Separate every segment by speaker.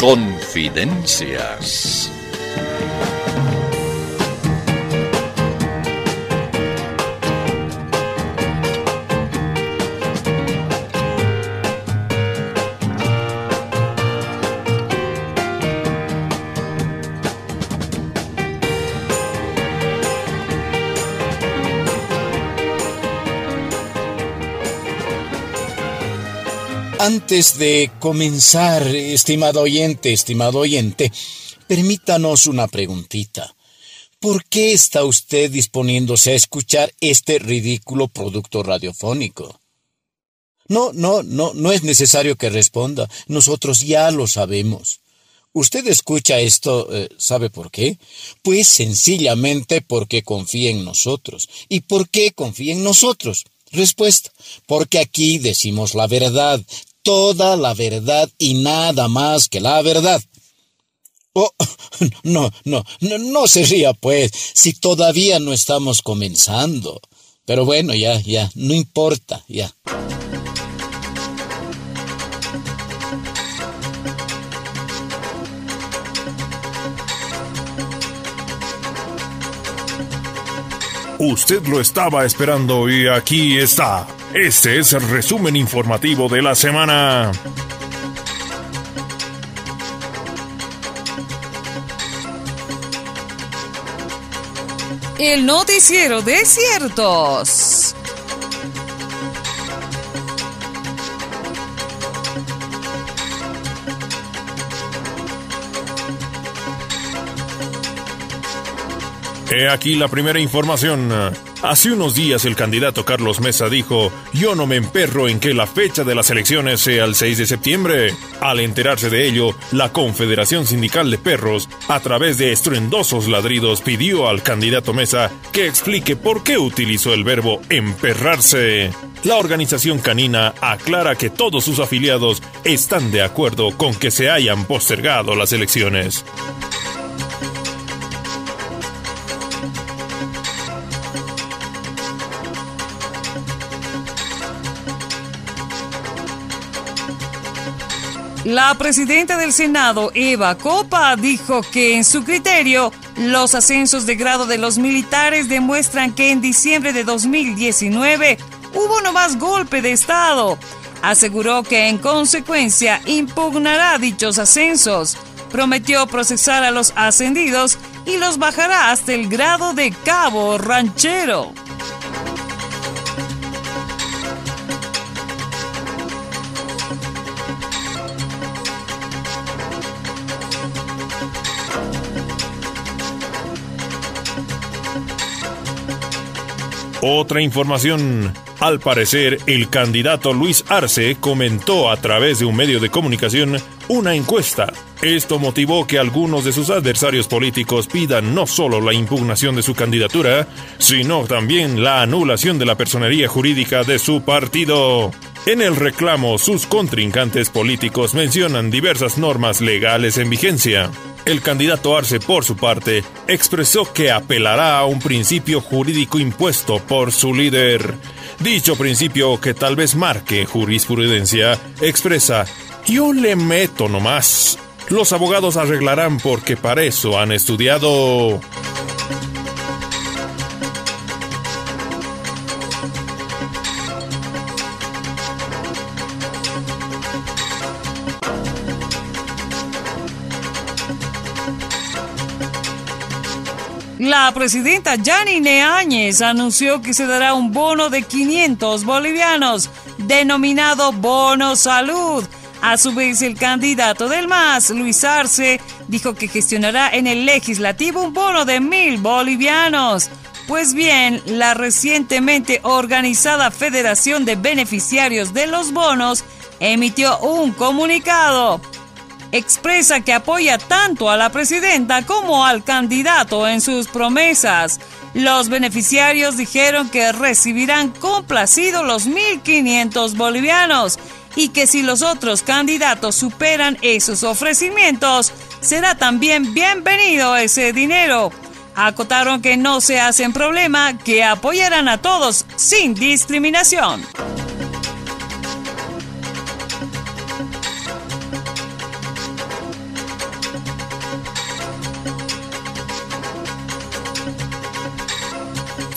Speaker 1: Confidencias.
Speaker 2: Antes de comenzar, estimado oyente, estimado oyente, permítanos una preguntita. ¿Por qué está usted disponiéndose a escuchar este ridículo producto radiofónico? No, no, no, no es necesario que responda. Nosotros ya lo sabemos. Usted escucha esto, eh, ¿sabe por qué? Pues sencillamente porque confía en nosotros. ¿Y por qué confía en nosotros? Respuesta, porque aquí decimos la verdad, toda la verdad y nada más que la verdad. Oh, no, no, no, no se ría, pues, si todavía no estamos comenzando. Pero bueno, ya, ya, no importa, ya.
Speaker 3: Usted lo estaba esperando y aquí está. Este es el resumen informativo de la semana.
Speaker 4: El noticiero de ciertos.
Speaker 3: He aquí la primera información. Hace unos días el candidato Carlos Mesa dijo, yo no me emperro en que la fecha de las elecciones sea el 6 de septiembre. Al enterarse de ello, la Confederación Sindical de Perros, a través de estruendosos ladridos, pidió al candidato Mesa que explique por qué utilizó el verbo emperrarse. La organización canina aclara que todos sus afiliados están de acuerdo con que se hayan postergado las elecciones.
Speaker 4: La presidenta del Senado, Eva Copa, dijo que en su criterio los ascensos de grado de los militares demuestran que en diciembre de 2019 hubo no más golpe de Estado. Aseguró que en consecuencia impugnará dichos ascensos. Prometió procesar a los ascendidos y los bajará hasta el grado de cabo ranchero.
Speaker 3: Otra información. Al parecer, el candidato Luis Arce comentó a través de un medio de comunicación una encuesta. Esto motivó que algunos de sus adversarios políticos pidan no solo la impugnación de su candidatura, sino también la anulación de la personería jurídica de su partido. En el reclamo, sus contrincantes políticos mencionan diversas normas legales en vigencia. El candidato Arce, por su parte, expresó que apelará a un principio jurídico impuesto por su líder. Dicho principio, que tal vez marque jurisprudencia, expresa, yo le meto nomás. Los abogados arreglarán porque para eso han estudiado.
Speaker 4: La presidenta Janine Áñez anunció que se dará un bono de 500 bolivianos, denominado Bono Salud. A su vez, el candidato del MAS, Luis Arce, dijo que gestionará en el legislativo un bono de mil bolivianos. Pues bien, la recientemente organizada Federación de Beneficiarios de los Bonos emitió un comunicado expresa que apoya tanto a la presidenta como al candidato en sus promesas. Los beneficiarios dijeron que recibirán complacidos los 1.500 bolivianos y que si los otros candidatos superan esos ofrecimientos, será también bienvenido ese dinero. Acotaron que no se hacen problema, que apoyarán a todos sin discriminación.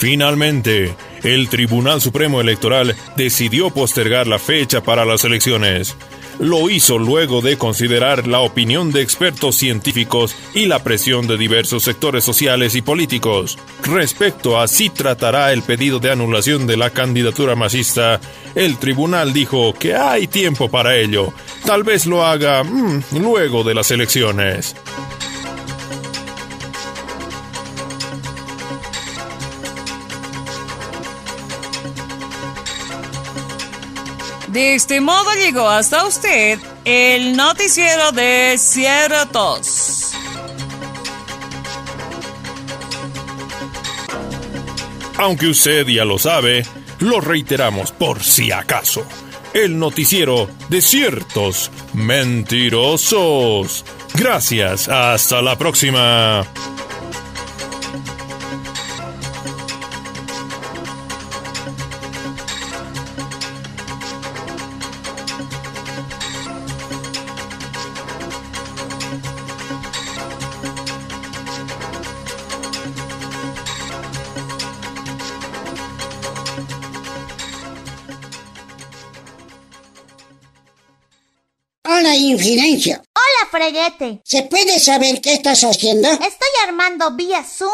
Speaker 3: Finalmente, el Tribunal Supremo Electoral decidió postergar la fecha para las elecciones. Lo hizo luego de considerar la opinión de expertos científicos y la presión de diversos sectores sociales y políticos. Respecto a si tratará el pedido de anulación de la candidatura masista, el tribunal dijo que hay tiempo para ello. Tal vez lo haga mm, luego de las elecciones.
Speaker 5: De este modo llegó hasta usted el noticiero de ciertos.
Speaker 3: Aunque usted ya lo sabe, lo reiteramos por si acaso. El noticiero de ciertos mentirosos. Gracias, hasta la próxima.
Speaker 6: Infidencia.
Speaker 7: Hola, Freguete.
Speaker 6: ¿Se puede saber qué estás haciendo?
Speaker 7: Estoy armando vía Zoom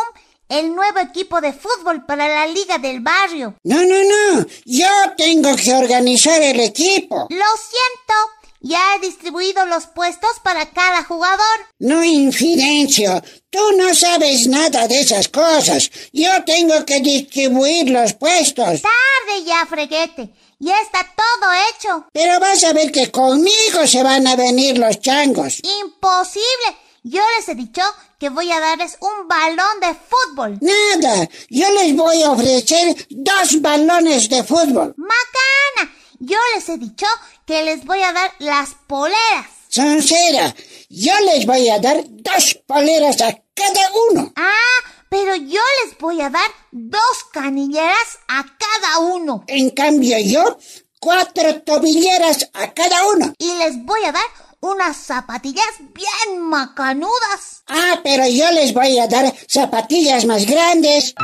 Speaker 7: el nuevo equipo de fútbol para la Liga del Barrio.
Speaker 6: No, no, no. Yo tengo que organizar el equipo.
Speaker 7: Lo siento. Ya he distribuido los puestos para cada jugador.
Speaker 6: No, Infidencio. Tú no sabes nada de esas cosas. Yo tengo que distribuir los puestos.
Speaker 7: Tarde ya, Freguete. Ya está todo hecho.
Speaker 6: Pero vas a ver que conmigo se van a venir los changos.
Speaker 7: Imposible. Yo les he dicho que voy a darles un balón de fútbol.
Speaker 6: Nada. Yo les voy a ofrecer dos balones de fútbol.
Speaker 7: Macana. Yo les he dicho que les voy a dar las poleras.
Speaker 6: Soncera. Yo les voy a dar dos poleras a cada uno.
Speaker 7: Ah, pero yo les voy a dar dos canilleras a cada uno.
Speaker 6: En cambio yo, cuatro tobilleras a cada uno.
Speaker 7: Y les voy a dar unas zapatillas bien macanudas.
Speaker 6: Ah, pero yo les voy a dar zapatillas más grandes.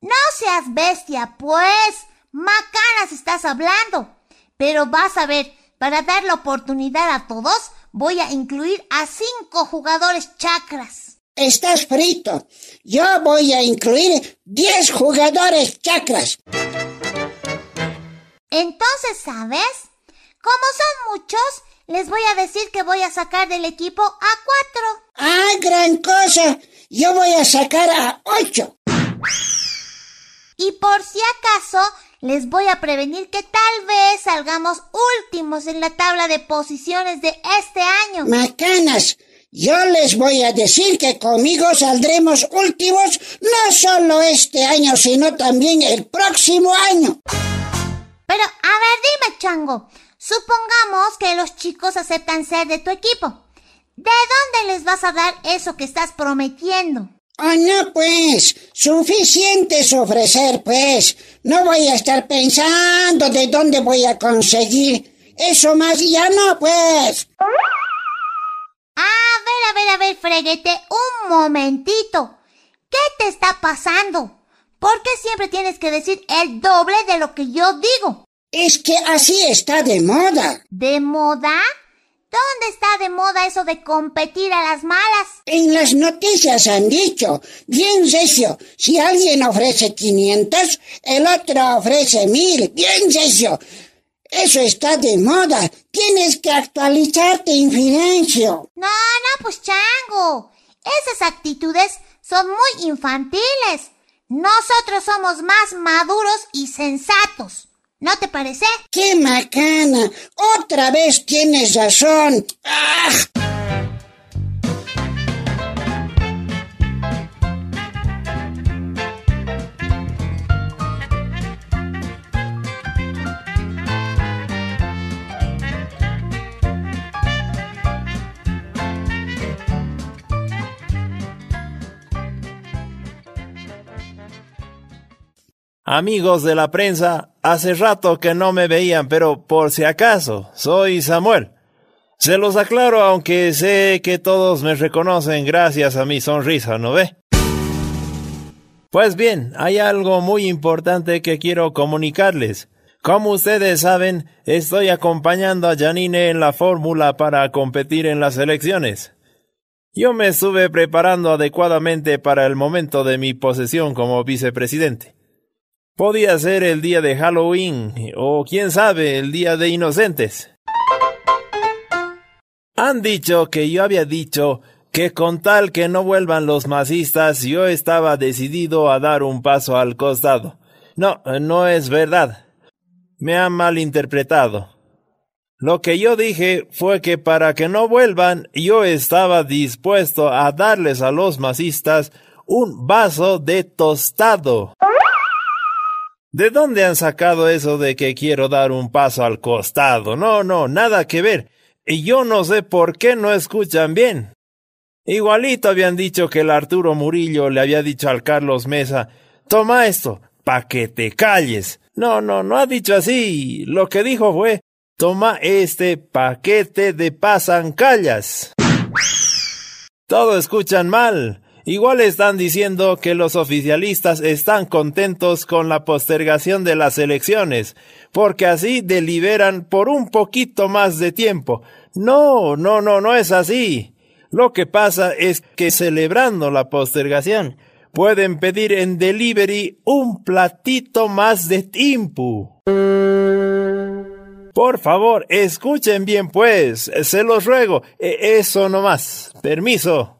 Speaker 7: No seas bestia, pues. Macanas estás hablando. Pero vas a ver, para dar la oportunidad a todos, voy a incluir a cinco jugadores chakras.
Speaker 6: Estás frito. Yo voy a incluir 10 jugadores chakras.
Speaker 7: Entonces, ¿sabes? Como son muchos, les voy a decir que voy a sacar del equipo a cuatro.
Speaker 6: ¡Ah, gran cosa! Yo voy a sacar a ocho.
Speaker 7: Y por si acaso, les voy a prevenir que tal vez salgamos últimos en la tabla de posiciones de este año.
Speaker 6: Macanas, yo les voy a decir que conmigo saldremos últimos no solo este año, sino también el próximo año.
Speaker 7: Pero, a ver, dime, Chango. Supongamos que los chicos aceptan ser de tu equipo. ¿De dónde les vas a dar eso que estás prometiendo?
Speaker 6: Ah, no, pues. Suficiente es ofrecer, pues. No voy a estar pensando de dónde voy a conseguir. Eso más ya no, pues.
Speaker 7: A ver, a ver, a ver, freguete, un momentito. ¿Qué te está pasando? ¿Por qué siempre tienes que decir el doble de lo que yo digo?
Speaker 6: Es que así está de moda.
Speaker 7: ¿De moda? ¿Dónde está de moda eso de competir a las malas?
Speaker 6: En las noticias han dicho, bien recio, si alguien ofrece 500, el otro ofrece 1000, bien recio. Eso está de moda. Tienes que actualizarte, Infidencio.
Speaker 7: No, no, pues chango. Esas actitudes son muy infantiles. Nosotros somos más maduros y sensatos. ¿No te parece?
Speaker 6: ¡Qué macana! Otra vez tienes razón. ¡Ah!
Speaker 8: Amigos de la prensa, hace rato que no me veían, pero por si acaso, soy Samuel. Se los aclaro, aunque sé que todos me reconocen gracias a mi sonrisa, ¿no ve? Pues bien, hay algo muy importante que quiero comunicarles. Como ustedes saben, estoy acompañando a Janine en la fórmula para competir en las elecciones. Yo me estuve preparando adecuadamente para el momento de mi posesión como vicepresidente. Podía ser el día de Halloween o quién sabe, el día de inocentes. Han dicho que yo había dicho que con tal que no vuelvan los masistas yo estaba decidido a dar un paso al costado. No, no es verdad. Me han malinterpretado. Lo que yo dije fue que para que no vuelvan yo estaba dispuesto a darles a los masistas un vaso de tostado. ¿De dónde han sacado eso de que quiero dar un paso al costado? No, no, nada que ver. Y yo no sé por qué no escuchan bien. Igualito habían dicho que el Arturo Murillo le había dicho al Carlos Mesa, toma esto, pa' que te calles. No, no, no ha dicho así. Lo que dijo fue, Toma este paquete de pasancallas. Todo escuchan mal. Igual están diciendo que los oficialistas están contentos con la postergación de las elecciones, porque así deliberan por un poquito más de tiempo. No, no, no, no es así. Lo que pasa es que celebrando la postergación, pueden pedir en delivery un platito más de tiempo. Por favor, escuchen bien pues, se los ruego, e, eso no más. Permiso.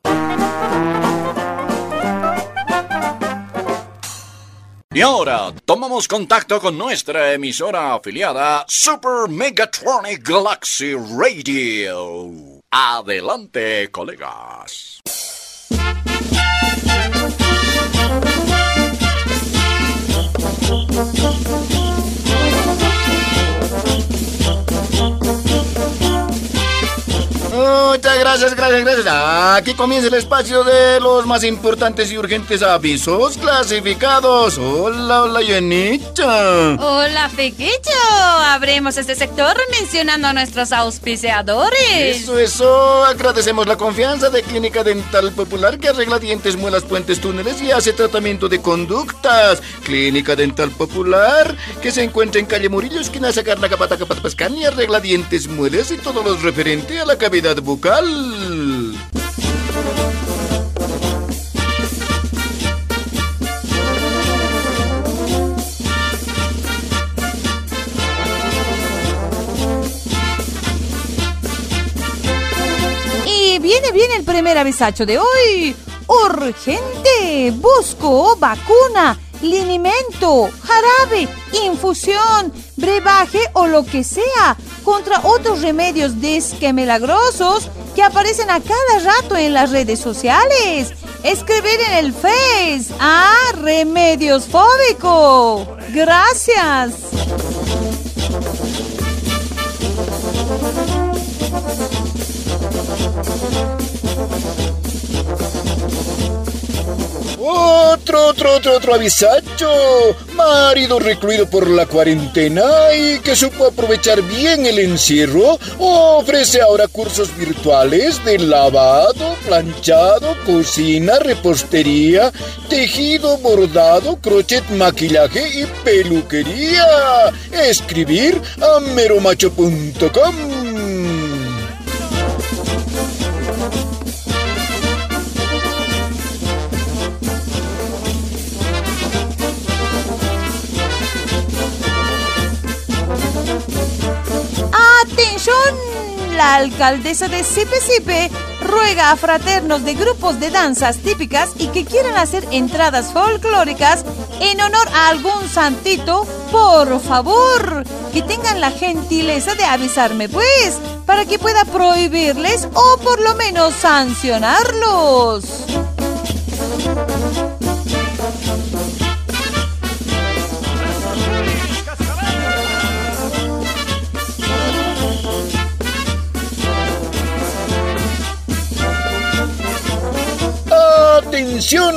Speaker 2: Y ahora tomamos contacto con nuestra emisora afiliada Super Megatronic Galaxy Radio. Adelante, colegas.
Speaker 9: Muchas gracias, gracias, gracias. Aquí comienza el espacio de los más importantes y urgentes avisos clasificados. Hola, hola, Yenita.
Speaker 10: Hola, Fequillo. Abremos este sector mencionando a nuestros auspiciadores.
Speaker 9: Eso, eso. Agradecemos la confianza de Clínica Dental Popular que arregla dientes, muelas, puentes, túneles y hace tratamiento de conductas. Clínica Dental Popular que se encuentra en calle Murillo, esquina Sacar la Capata Capatapascán y arregla dientes, muelas y todo lo referente a la cavidad bucal.
Speaker 5: Y viene bien el primer avisacho de hoy. Urgente, busco vacuna linimento, jarabe, infusión, brebaje o lo que sea contra otros remedios desquemelagrosos que aparecen a cada rato en las redes sociales. Escribir en el Face. Ah, Remedios Fóbico. Gracias.
Speaker 9: Otro, otro, otro, avisacho. Marido recluido por la cuarentena y que supo aprovechar bien el encierro, ofrece ahora cursos virtuales de lavado, planchado, cocina, repostería, tejido, bordado, crochet, maquillaje y peluquería. Escribir a meromacho.com.
Speaker 5: Alcaldesa de Sipe Sipe ruega a fraternos de grupos de danzas típicas y que quieran hacer entradas folclóricas en honor a algún santito, por favor, que tengan la gentileza de avisarme, pues, para que pueda prohibirles o por lo menos sancionarlos.
Speaker 9: ¡Atención!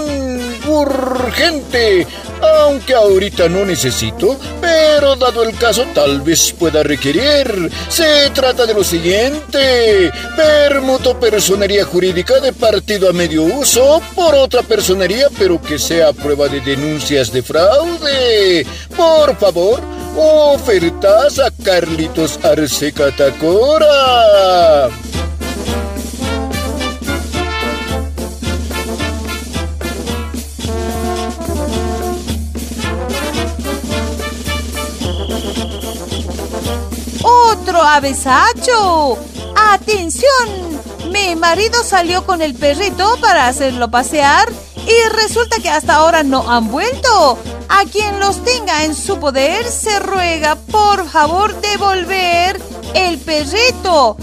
Speaker 9: ¡Urgente! aunque ahorita no necesito, pero dado el caso tal vez pueda requerir. Se trata de lo siguiente, permuto personería jurídica de partido a medio uso por otra personería, pero que sea prueba de denuncias de fraude. Por favor, ofertas a Carlitos Arce Catacora.
Speaker 11: ¡Otro avesacho! ¡Atención! Mi marido salió con el perrito para hacerlo pasear y resulta que hasta ahora no han vuelto. A quien los tenga en su poder se ruega por favor devolver el perrito.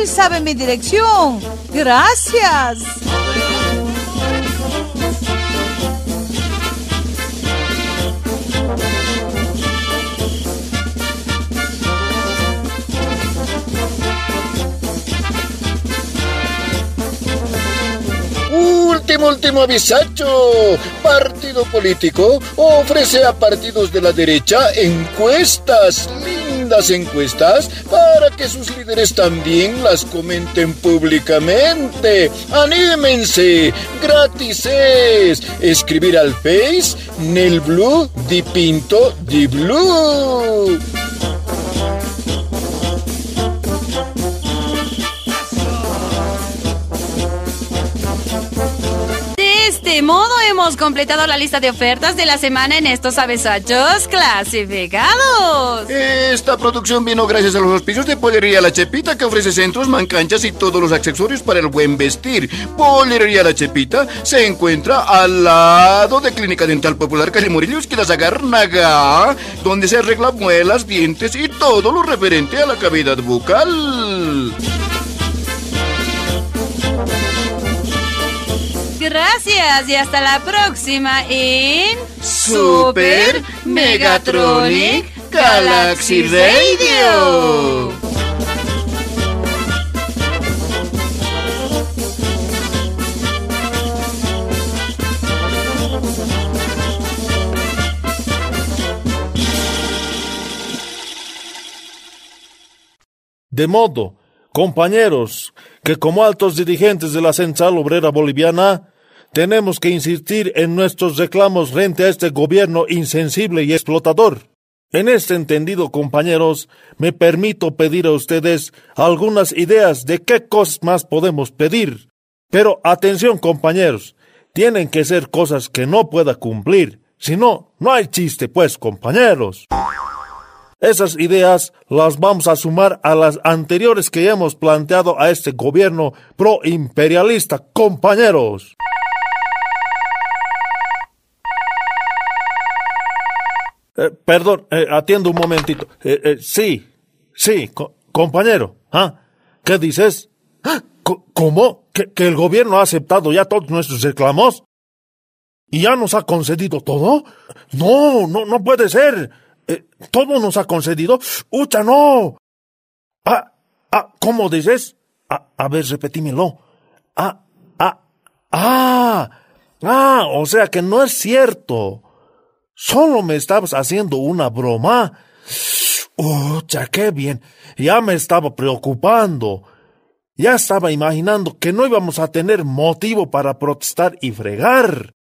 Speaker 11: Él sabe mi dirección. Gracias.
Speaker 9: Último, último avisacho. Partido político ofrece a partidos de la derecha encuestas, lindas encuestas, para que sus líderes también las comenten públicamente. ¡Anímense! ¡Gratis es! Escribir al Face, Nel Blue, Di Pinto, Di Blue.
Speaker 10: Este modo hemos completado la lista de ofertas de la semana en estos avesachos clasificados.
Speaker 9: Esta producción vino gracias a los auspicios de Pollería La Chepita que ofrece centros, mancanchas y todos los accesorios para el buen vestir. Pollería La Chepita se encuentra al lado de Clínica Dental Popular Calle Murillo, esquina Zagarnaga, donde se arregla muelas, dientes y todo lo referente a la cavidad bucal.
Speaker 10: Gracias y hasta la próxima en
Speaker 9: Super Megatronic Galaxy Radio.
Speaker 3: De modo, compañeros, que como altos dirigentes de la Central Obrera Boliviana, tenemos que insistir en nuestros reclamos frente a este gobierno insensible y explotador. En este entendido, compañeros, me permito pedir a ustedes algunas ideas de qué cosas más podemos pedir. Pero atención, compañeros, tienen que ser cosas que no pueda cumplir. Si no, no hay chiste, pues, compañeros. Esas ideas las vamos a sumar a las anteriores que hemos planteado a este gobierno pro-imperialista, compañeros. Eh, perdón, eh, atiendo un momentito. Eh, sí, sí, co- compañero. ¿Ah? ¿Qué dices? ¿Ah? ¿Cómo? ¿Que, ¿Que el gobierno ha aceptado ya todos nuestros reclamos? ¿Y ya nos ha concedido todo? No, no, no puede ser. ¿Todo nos ha concedido? ¡Ucha, no! Ah, ah, ¿cómo dices? A, a ver, repetímelo. Ah, ah, ah, ah, o sea que no es cierto. Solo me estabas haciendo una broma. ¡Ucha, qué bien! Ya me estaba preocupando. Ya estaba imaginando que no íbamos a tener motivo para protestar y fregar.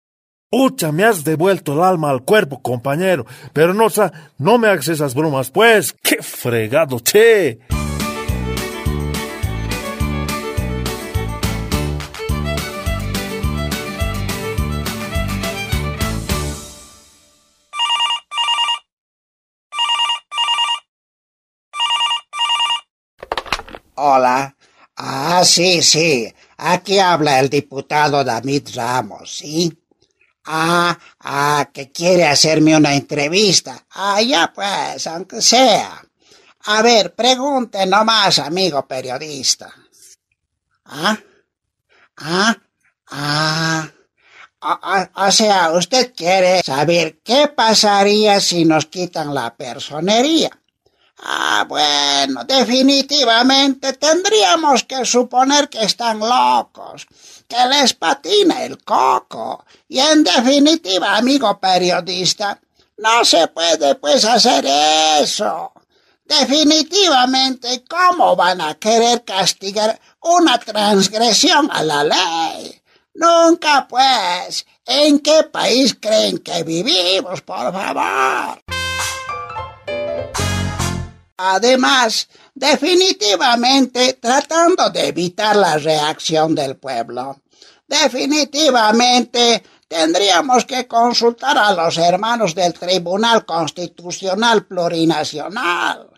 Speaker 3: Ucha, me has devuelto el alma al cuerpo, compañero. Pero no, sa- no me hagas esas bromas, pues. ¡Qué fregado, che!
Speaker 6: Hola. Ah, sí, sí. Aquí habla el diputado David Ramos, ¿sí? Ah, ah, que quiere hacerme una entrevista. Ah, ya pues, aunque sea. A ver, pregunte nomás, amigo periodista. ¿Ah? ¿Ah? Ah. O, o- o sea, usted quiere saber qué pasaría si nos quitan la personería. Ah, bueno, definitivamente tendríamos que suponer que están locos, que les patina el coco. Y en definitiva, amigo periodista, no se puede pues hacer eso. Definitivamente, ¿cómo van a querer castigar una transgresión a la ley? Nunca pues. ¿En qué país creen que vivimos, por favor? Además, definitivamente tratando de evitar la reacción del pueblo. Definitivamente tendríamos que consultar a los hermanos del Tribunal Constitucional Plurinacional.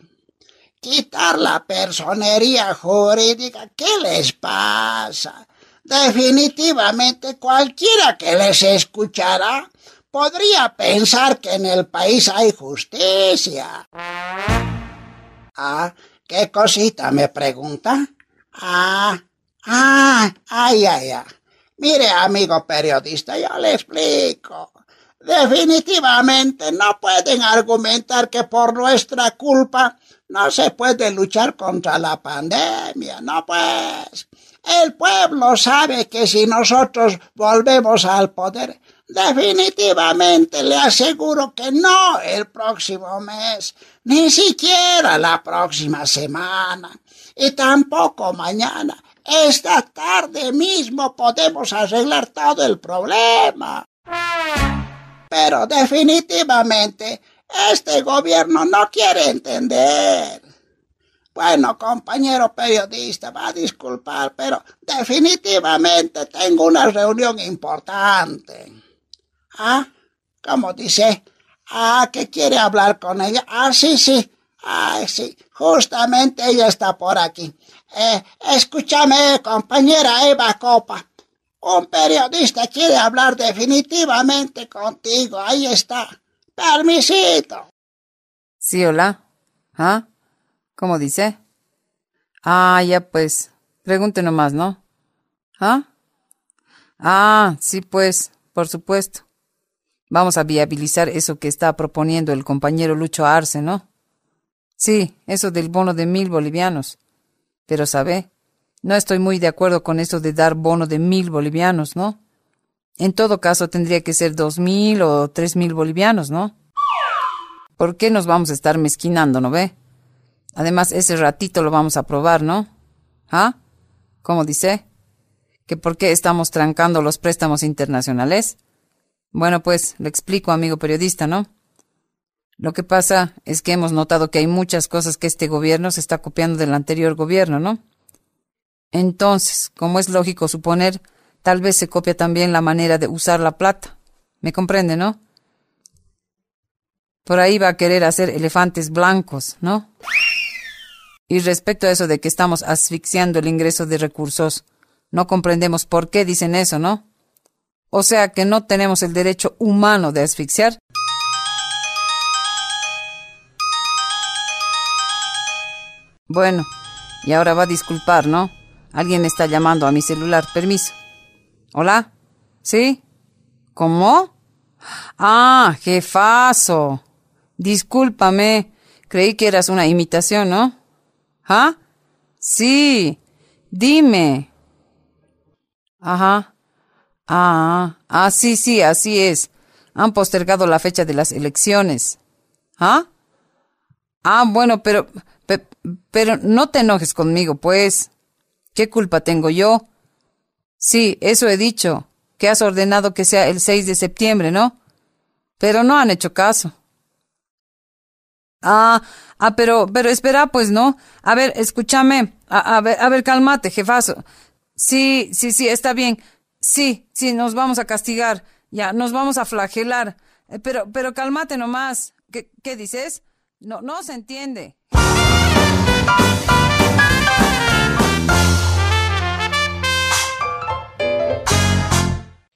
Speaker 6: Quitar la personería jurídica. ¿Qué les pasa? Definitivamente cualquiera que les escuchara podría pensar que en el país hay justicia. Ah, ¿qué cosita me pregunta? Ah, ah, ay, ay, ay. Mire, amigo periodista, yo le explico. Definitivamente no pueden argumentar que por nuestra culpa no se puede luchar contra la pandemia, no pues. El pueblo sabe que si nosotros volvemos al poder, Definitivamente le aseguro que no el próximo mes, ni siquiera la próxima semana, y tampoco mañana. Esta tarde mismo podemos arreglar todo el problema. Pero definitivamente este gobierno no quiere entender. Bueno, compañero periodista, va a disculpar, pero definitivamente tengo una reunión importante. Ah, ¿cómo dice? Ah, que quiere hablar con ella. Ah, sí, sí. Ah, sí. Justamente ella está por aquí. Eh, escúchame, compañera Eva Copa. Un periodista quiere hablar definitivamente contigo. Ahí está. Permisito.
Speaker 4: Sí, hola. ¿Ah? ¿Cómo dice? Ah, ya pues. Pregunte nomás, ¿no? ¿Ah? Ah, sí, pues, por supuesto. Vamos a viabilizar eso que está proponiendo el compañero Lucho Arce, ¿no? Sí, eso del bono de mil bolivianos. Pero, ¿sabe? No estoy muy de acuerdo con eso de dar bono de mil bolivianos, ¿no? En todo caso, tendría que ser dos mil o tres mil bolivianos, ¿no? ¿Por qué nos vamos a estar mezquinando, no ve? Además, ese ratito lo vamos a probar, ¿no? ¿Ah? ¿Cómo dice? ¿Que por qué estamos trancando los préstamos internacionales? Bueno, pues le explico, amigo periodista, ¿no? Lo que pasa es que hemos notado que hay muchas cosas que este gobierno se está copiando del anterior gobierno, ¿no? Entonces, como es lógico suponer, tal vez se copia también la manera de usar la plata. ¿Me comprende, no? Por ahí va a querer hacer elefantes blancos, ¿no? Y respecto a eso de que estamos asfixiando el ingreso de recursos, no comprendemos por qué dicen eso, ¿no? O sea que no tenemos el derecho humano de asfixiar. Bueno, y ahora va a disculpar, ¿no? Alguien está llamando a mi celular. Permiso. ¿Hola? ¿Sí? ¿Cómo? Ah, jefazo. Discúlpame. Creí que eras una imitación, ¿no? ¿Ah? Sí. Dime. Ajá. Ah, ah, sí, sí, así es. Han postergado la fecha de las elecciones. ¿Ah? Ah, bueno, pero, pero no te enojes conmigo, pues. ¿Qué culpa tengo yo? Sí, eso he dicho, que has ordenado que sea el 6 de septiembre, ¿no? Pero no han hecho caso. Ah, ah, pero, pero espera, pues no. A ver, escúchame. A, a ver, a ver, cálmate, jefazo. Sí, sí, sí, está bien. Sí, sí, nos vamos a castigar. Ya, nos vamos a flagelar. Eh, pero, pero cálmate nomás. ¿Qué, qué dices? No, no se entiende.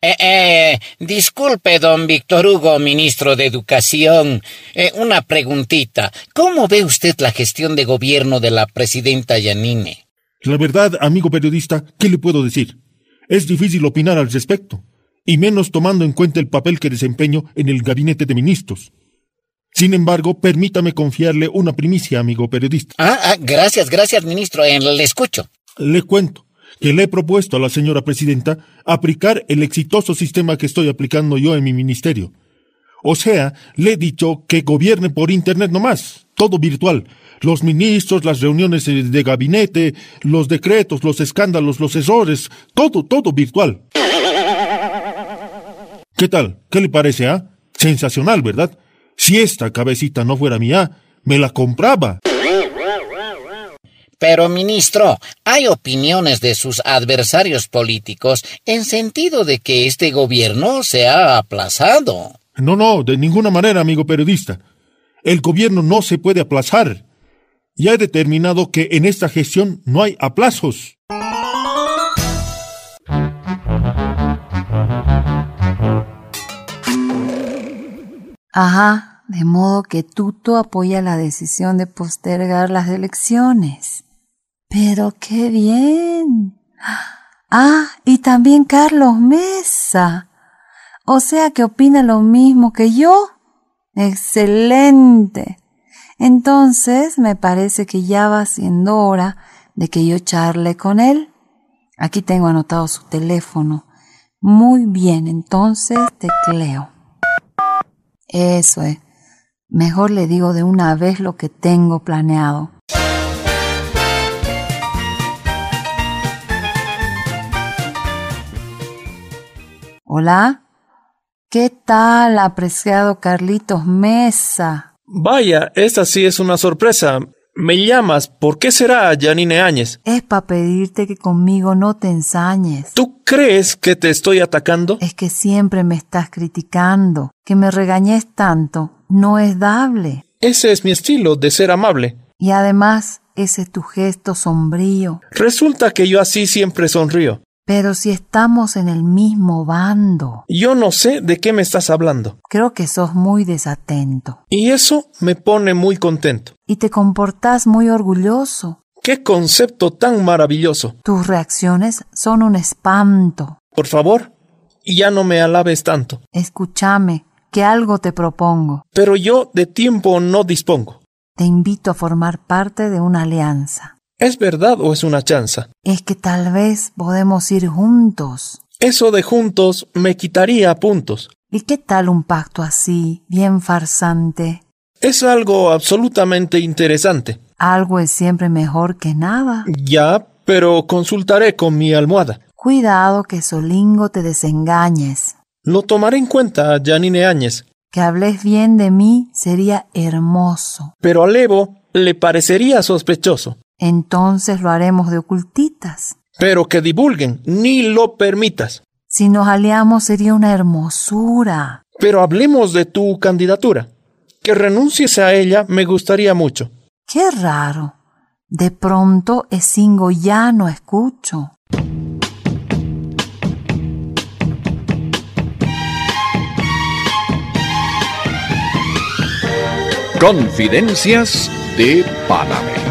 Speaker 2: Eh, eh, disculpe, don Víctor Hugo, ministro de Educación. Eh, una preguntita. ¿Cómo ve usted la gestión de gobierno de la presidenta Yanine?
Speaker 12: La verdad, amigo periodista, ¿qué le puedo decir? Es difícil opinar al respecto, y menos tomando en cuenta el papel que desempeño en el gabinete de ministros.
Speaker 13: Sin embargo, permítame confiarle una primicia, amigo periodista.
Speaker 2: Ah, ah, gracias, gracias, ministro. Eh, le escucho.
Speaker 13: Le cuento que le he propuesto a la señora presidenta aplicar el exitoso sistema que estoy aplicando yo en mi ministerio. O sea, le he dicho que gobierne por Internet nomás, todo virtual. Los ministros, las reuniones de gabinete, los decretos, los escándalos, los errores, todo, todo virtual. ¿Qué tal? ¿Qué le parece, ah? Sensacional, ¿verdad? Si esta cabecita no fuera mía, me la compraba.
Speaker 2: Pero, ministro, hay opiniones de sus adversarios políticos en sentido de que este gobierno se ha aplazado.
Speaker 13: No, no, de ninguna manera, amigo periodista. El gobierno no se puede aplazar. Ya he determinado que en esta gestión no hay aplazos.
Speaker 4: Ajá, de modo que Tuto apoya la decisión de postergar las elecciones. Pero qué bien. Ah, y también Carlos Mesa. O sea que opina lo mismo que yo. Excelente. Entonces me parece que ya va siendo hora de que yo charle con él. Aquí tengo anotado su teléfono. Muy bien, entonces tecleo. Eso es. Mejor le digo de una vez lo que tengo planeado. Hola. ¿Qué tal, apreciado Carlitos Mesa?
Speaker 3: Vaya, esta sí es una sorpresa. Me llamas, ¿por qué será, Janine Áñez?
Speaker 4: Es para pedirte que conmigo no te ensañes.
Speaker 3: ¿Tú crees que te estoy atacando?
Speaker 4: Es que siempre me estás criticando. Que me regañes tanto no es dable.
Speaker 3: Ese es mi estilo de ser amable.
Speaker 4: Y además, ese es tu gesto sombrío.
Speaker 3: Resulta que yo así siempre sonrío.
Speaker 4: Pero si estamos en el mismo bando.
Speaker 3: Yo no sé de qué me estás hablando.
Speaker 4: Creo que sos muy desatento.
Speaker 3: Y eso me pone muy contento.
Speaker 4: Y te comportás muy orgulloso.
Speaker 3: ¡Qué concepto tan maravilloso!
Speaker 4: Tus reacciones son un espanto.
Speaker 3: Por favor, ya no me alabes tanto.
Speaker 4: Escúchame, que algo te propongo.
Speaker 3: Pero yo de tiempo no dispongo.
Speaker 4: Te invito a formar parte de una alianza.
Speaker 3: ¿Es verdad o es una chanza?
Speaker 4: Es que tal vez podemos ir juntos.
Speaker 3: Eso de juntos me quitaría puntos.
Speaker 4: ¿Y qué tal un pacto así, bien farsante?
Speaker 3: Es algo absolutamente interesante.
Speaker 4: Algo es siempre mejor que nada.
Speaker 3: Ya, pero consultaré con mi almohada.
Speaker 4: Cuidado que solingo te desengañes.
Speaker 3: Lo tomaré en cuenta, Janine Áñez.
Speaker 4: Que hables bien de mí sería hermoso.
Speaker 3: Pero a Levo le parecería sospechoso.
Speaker 4: Entonces lo haremos de ocultitas.
Speaker 3: Pero que divulguen, ni lo permitas.
Speaker 4: Si nos aliamos sería una hermosura.
Speaker 3: Pero hablemos de tu candidatura. Que renuncies a ella me gustaría mucho.
Speaker 4: Qué raro. De pronto Esingo ya no escucho.
Speaker 1: Confidencias de Panamericana.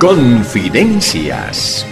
Speaker 1: Confidencias